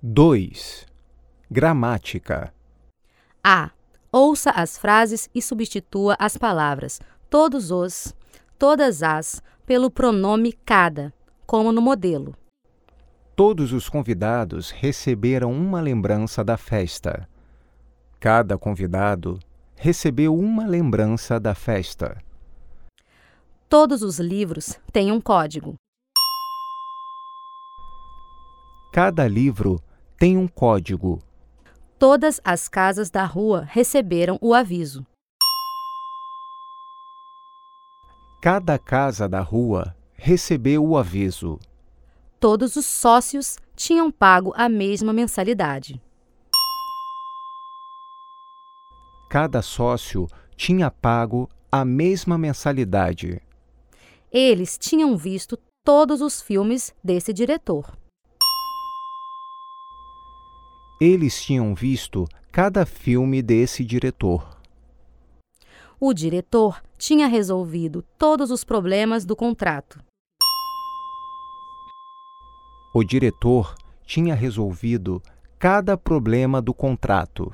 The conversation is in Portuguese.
2. Gramática. A. Ouça as frases e substitua as palavras todos os, todas as pelo pronome cada, como no modelo. Todos os convidados receberam uma lembrança da festa. Cada convidado recebeu uma lembrança da festa. Todos os livros têm um código. Cada livro tem um código. Todas as casas da rua receberam o aviso. Cada casa da rua recebeu o aviso. Todos os sócios tinham pago a mesma mensalidade. Cada sócio tinha pago a mesma mensalidade. Eles tinham visto todos os filmes desse diretor. Eles tinham visto cada filme desse diretor. O diretor tinha resolvido todos os problemas do contrato. O diretor tinha resolvido cada problema do contrato.